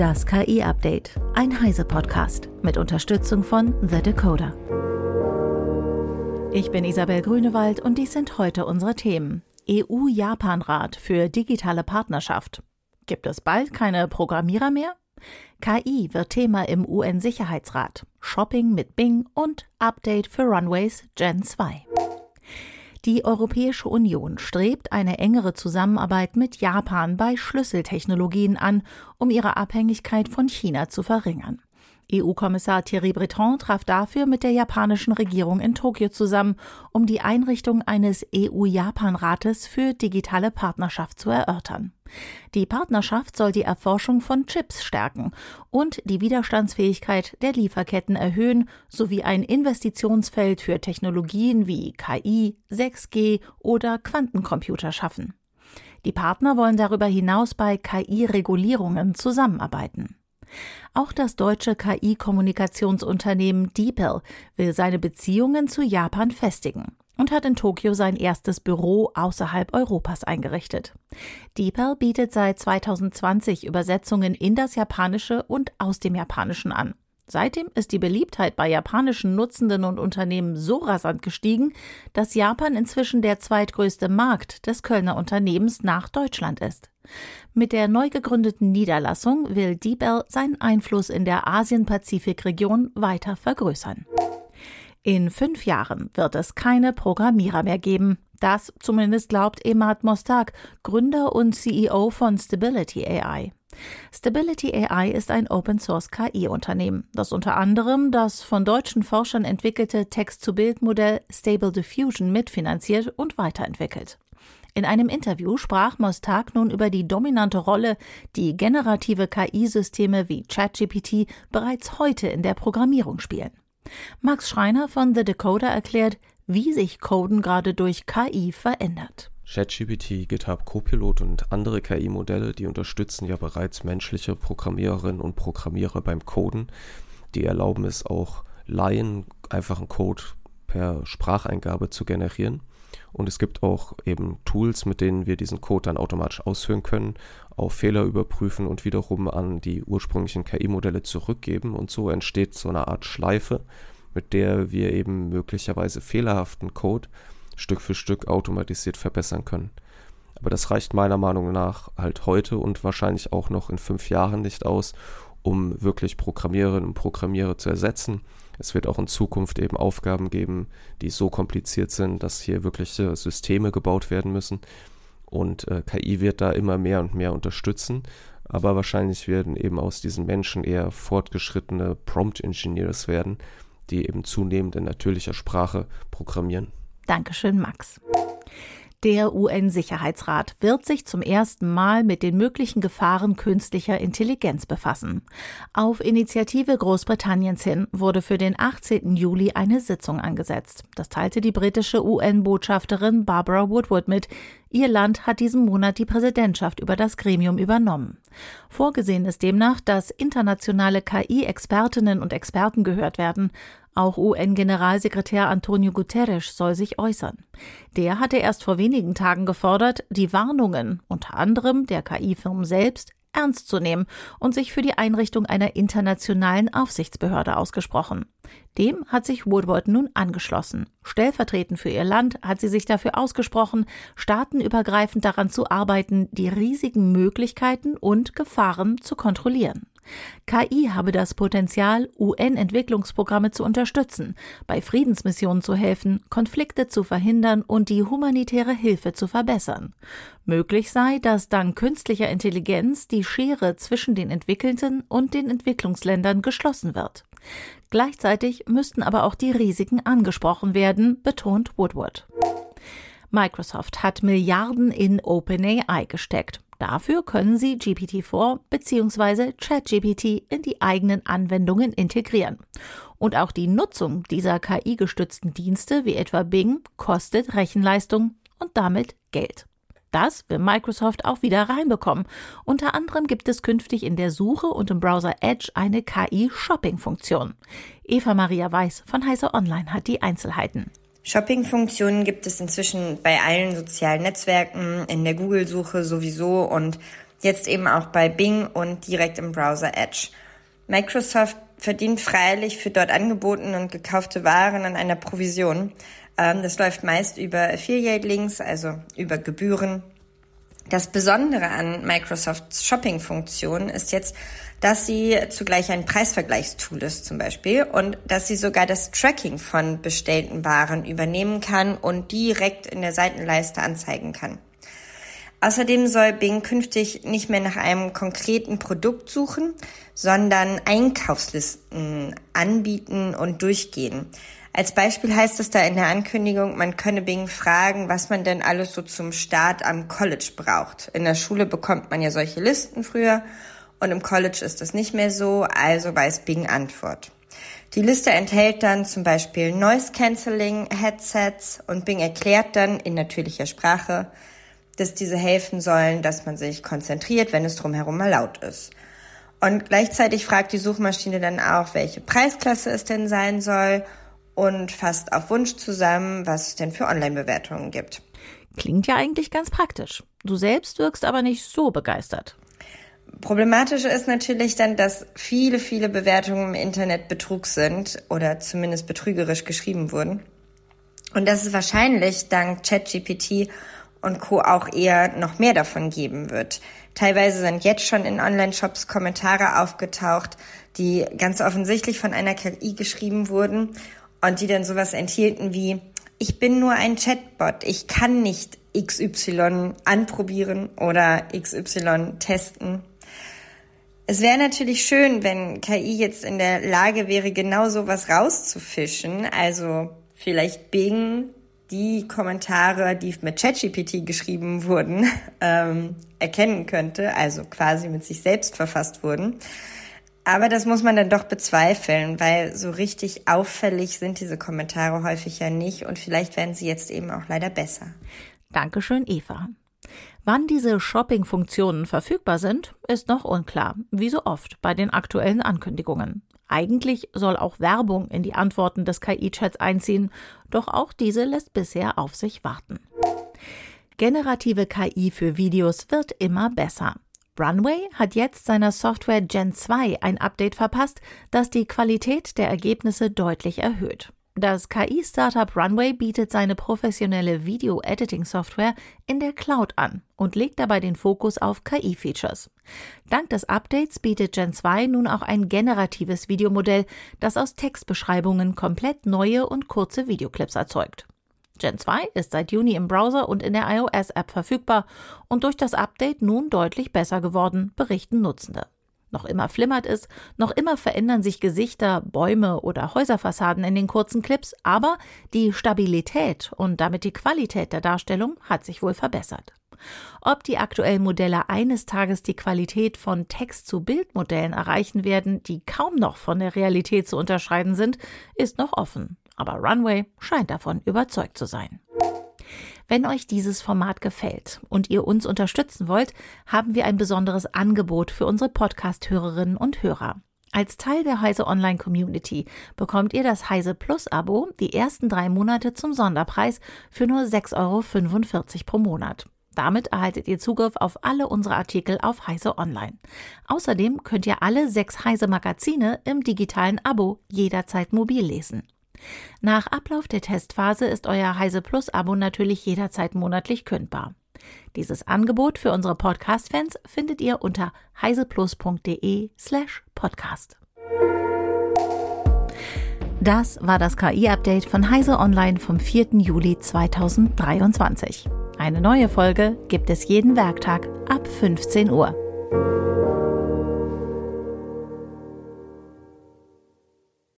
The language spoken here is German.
Das KI-Update, ein Heise-Podcast mit Unterstützung von The Decoder. Ich bin Isabel Grünewald und dies sind heute unsere Themen. EU-Japan-Rat für digitale Partnerschaft. Gibt es bald keine Programmierer mehr? KI wird Thema im UN-Sicherheitsrat. Shopping mit Bing und Update für Runways Gen 2. Die Europäische Union strebt eine engere Zusammenarbeit mit Japan bei Schlüsseltechnologien an, um ihre Abhängigkeit von China zu verringern. EU-Kommissar Thierry Breton traf dafür mit der japanischen Regierung in Tokio zusammen, um die Einrichtung eines EU-Japan-Rates für digitale Partnerschaft zu erörtern. Die Partnerschaft soll die Erforschung von Chips stärken und die Widerstandsfähigkeit der Lieferketten erhöhen sowie ein Investitionsfeld für Technologien wie KI, 6G oder Quantencomputer schaffen. Die Partner wollen darüber hinaus bei KI-Regulierungen zusammenarbeiten. Auch das deutsche KI-Kommunikationsunternehmen DeepL will seine Beziehungen zu Japan festigen und hat in Tokio sein erstes Büro außerhalb Europas eingerichtet. DeepL bietet seit 2020 Übersetzungen in das Japanische und aus dem Japanischen an. Seitdem ist die Beliebtheit bei japanischen Nutzenden und Unternehmen so rasant gestiegen, dass Japan inzwischen der zweitgrößte Markt des Kölner Unternehmens nach Deutschland ist. Mit der neu gegründeten Niederlassung will DeepL seinen Einfluss in der Asien-Pazifik-Region weiter vergrößern. In fünf Jahren wird es keine Programmierer mehr geben. Das zumindest glaubt Emad Mostak, Gründer und CEO von Stability AI. Stability AI ist ein Open-Source KI-Unternehmen, das unter anderem das von deutschen Forschern entwickelte Text-zu-Bild-Modell Stable Diffusion mitfinanziert und weiterentwickelt. In einem Interview sprach Mostak nun über die dominante Rolle, die generative KI-Systeme wie ChatGPT bereits heute in der Programmierung spielen. Max Schreiner von The Decoder erklärt, wie sich Coden gerade durch KI verändert. ChatGPT, GitHub Copilot und andere KI-Modelle, die unterstützen ja bereits menschliche Programmiererinnen und Programmierer beim Coden. Die erlauben es auch Laien, einfachen Code per Spracheingabe zu generieren. Und es gibt auch eben Tools, mit denen wir diesen Code dann automatisch ausführen können, auf Fehler überprüfen und wiederum an die ursprünglichen KI-Modelle zurückgeben. Und so entsteht so eine Art Schleife, mit der wir eben möglicherweise fehlerhaften Code Stück für Stück automatisiert verbessern können. Aber das reicht meiner Meinung nach halt heute und wahrscheinlich auch noch in fünf Jahren nicht aus, um wirklich Programmiererinnen und Programmierer zu ersetzen. Es wird auch in Zukunft eben Aufgaben geben, die so kompliziert sind, dass hier wirkliche Systeme gebaut werden müssen. Und äh, KI wird da immer mehr und mehr unterstützen. Aber wahrscheinlich werden eben aus diesen Menschen eher fortgeschrittene Prompt-Engineers werden, die eben zunehmend in natürlicher Sprache programmieren. Dankeschön, Max. Der UN-Sicherheitsrat wird sich zum ersten Mal mit den möglichen Gefahren künstlicher Intelligenz befassen. Auf Initiative Großbritanniens hin wurde für den 18. Juli eine Sitzung angesetzt. Das teilte die britische UN-Botschafterin Barbara Woodward mit. Ihr Land hat diesen Monat die Präsidentschaft über das Gremium übernommen. Vorgesehen ist demnach, dass internationale KI-Expertinnen und Experten gehört werden. Auch UN-Generalsekretär Antonio Guterres soll sich äußern. Der hatte erst vor wenigen Tagen gefordert, die Warnungen, unter anderem der KI-Firmen selbst, ernst zu nehmen und sich für die Einrichtung einer internationalen Aufsichtsbehörde ausgesprochen. Dem hat sich Woodward nun angeschlossen. Stellvertretend für ihr Land hat sie sich dafür ausgesprochen, staatenübergreifend daran zu arbeiten, die riesigen Möglichkeiten und Gefahren zu kontrollieren. KI habe das Potenzial, UN-Entwicklungsprogramme zu unterstützen, bei Friedensmissionen zu helfen, Konflikte zu verhindern und die humanitäre Hilfe zu verbessern. Möglich sei, dass dank künstlicher Intelligenz die Schere zwischen den entwickelten und den Entwicklungsländern geschlossen wird. Gleichzeitig müssten aber auch die Risiken angesprochen werden, betont Woodward. Microsoft hat Milliarden in OpenAI gesteckt. Dafür können Sie GPT-4 bzw. ChatGPT in die eigenen Anwendungen integrieren. Und auch die Nutzung dieser KI-gestützten Dienste wie etwa Bing kostet Rechenleistung und damit Geld. Das will Microsoft auch wieder reinbekommen. Unter anderem gibt es künftig in der Suche und im Browser Edge eine KI-Shopping-Funktion. Eva Maria Weiß von Heise Online hat die Einzelheiten. Shopping-Funktionen gibt es inzwischen bei allen sozialen Netzwerken, in der Google-Suche sowieso und Jetzt eben auch bei Bing und direkt im Browser Edge. Microsoft verdient freilich für dort angebotene und gekaufte Waren an einer Provision. Ähm, das läuft meist über Affiliate-Links, also über Gebühren. Das Besondere an Microsofts Shopping-Funktion ist jetzt, dass sie zugleich ein Preisvergleichstool ist zum Beispiel und dass sie sogar das Tracking von bestellten Waren übernehmen kann und direkt in der Seitenleiste anzeigen kann. Außerdem soll Bing künftig nicht mehr nach einem konkreten Produkt suchen, sondern Einkaufslisten anbieten und durchgehen. Als Beispiel heißt es da in der Ankündigung, man könne Bing fragen, was man denn alles so zum Start am College braucht. In der Schule bekommt man ja solche Listen früher und im College ist das nicht mehr so, also weiß Bing Antwort. Die Liste enthält dann zum Beispiel Noise Cancelling Headsets und Bing erklärt dann in natürlicher Sprache, dass diese helfen sollen, dass man sich konzentriert, wenn es drumherum mal laut ist. Und gleichzeitig fragt die Suchmaschine dann auch, welche Preisklasse es denn sein soll und fasst auf Wunsch zusammen, was es denn für Online-Bewertungen gibt. Klingt ja eigentlich ganz praktisch. Du selbst wirkst aber nicht so begeistert. Problematisch ist natürlich dann, dass viele, viele Bewertungen im Internet Betrug sind oder zumindest betrügerisch geschrieben wurden. Und dass es wahrscheinlich dank ChatGPT und Co. auch eher noch mehr davon geben wird. Teilweise sind jetzt schon in Online-Shops Kommentare aufgetaucht, die ganz offensichtlich von einer KI geschrieben wurden und die dann sowas enthielten wie, ich bin nur ein Chatbot, ich kann nicht XY anprobieren oder XY testen. Es wäre natürlich schön, wenn KI jetzt in der Lage wäre, genau sowas rauszufischen. Also vielleicht Bing die Kommentare, die mit ChatGPT geschrieben wurden, ähm, erkennen könnte, also quasi mit sich selbst verfasst wurden. Aber das muss man dann doch bezweifeln, weil so richtig auffällig sind diese Kommentare häufig ja nicht und vielleicht werden sie jetzt eben auch leider besser. Dankeschön, Eva. Wann diese Shopping-Funktionen verfügbar sind, ist noch unklar, wie so oft bei den aktuellen Ankündigungen. Eigentlich soll auch Werbung in die Antworten des KI-Chats einziehen, doch auch diese lässt bisher auf sich warten. Generative KI für Videos wird immer besser. Runway hat jetzt seiner Software Gen 2 ein Update verpasst, das die Qualität der Ergebnisse deutlich erhöht. Das KI-Startup Runway bietet seine professionelle Video-Editing-Software in der Cloud an und legt dabei den Fokus auf KI-Features. Dank des Updates bietet Gen 2 nun auch ein generatives Videomodell, das aus Textbeschreibungen komplett neue und kurze Videoclips erzeugt. Gen 2 ist seit Juni im Browser und in der iOS-App verfügbar und durch das Update nun deutlich besser geworden, berichten Nutzende. Noch immer flimmert es, noch immer verändern sich Gesichter, Bäume oder Häuserfassaden in den kurzen Clips, aber die Stabilität und damit die Qualität der Darstellung hat sich wohl verbessert. Ob die aktuellen Modelle eines Tages die Qualität von Text-zu-Bild-Modellen erreichen werden, die kaum noch von der Realität zu unterscheiden sind, ist noch offen. Aber Runway scheint davon überzeugt zu sein. Wenn euch dieses Format gefällt und ihr uns unterstützen wollt, haben wir ein besonderes Angebot für unsere Podcast-Hörerinnen und Hörer. Als Teil der Heise Online Community bekommt ihr das Heise Plus Abo die ersten drei Monate zum Sonderpreis für nur 6,45 Euro pro Monat. Damit erhaltet ihr Zugriff auf alle unsere Artikel auf Heise Online. Außerdem könnt ihr alle sechs Heise Magazine im digitalen Abo jederzeit mobil lesen. Nach Ablauf der Testphase ist euer Heise Plus Abo natürlich jederzeit monatlich kündbar. Dieses Angebot für unsere Podcast-Fans findet ihr unter heiseplus.de slash podcast. Das war das KI-Update von Heise Online vom 4. Juli 2023. Eine neue Folge gibt es jeden Werktag ab 15 Uhr.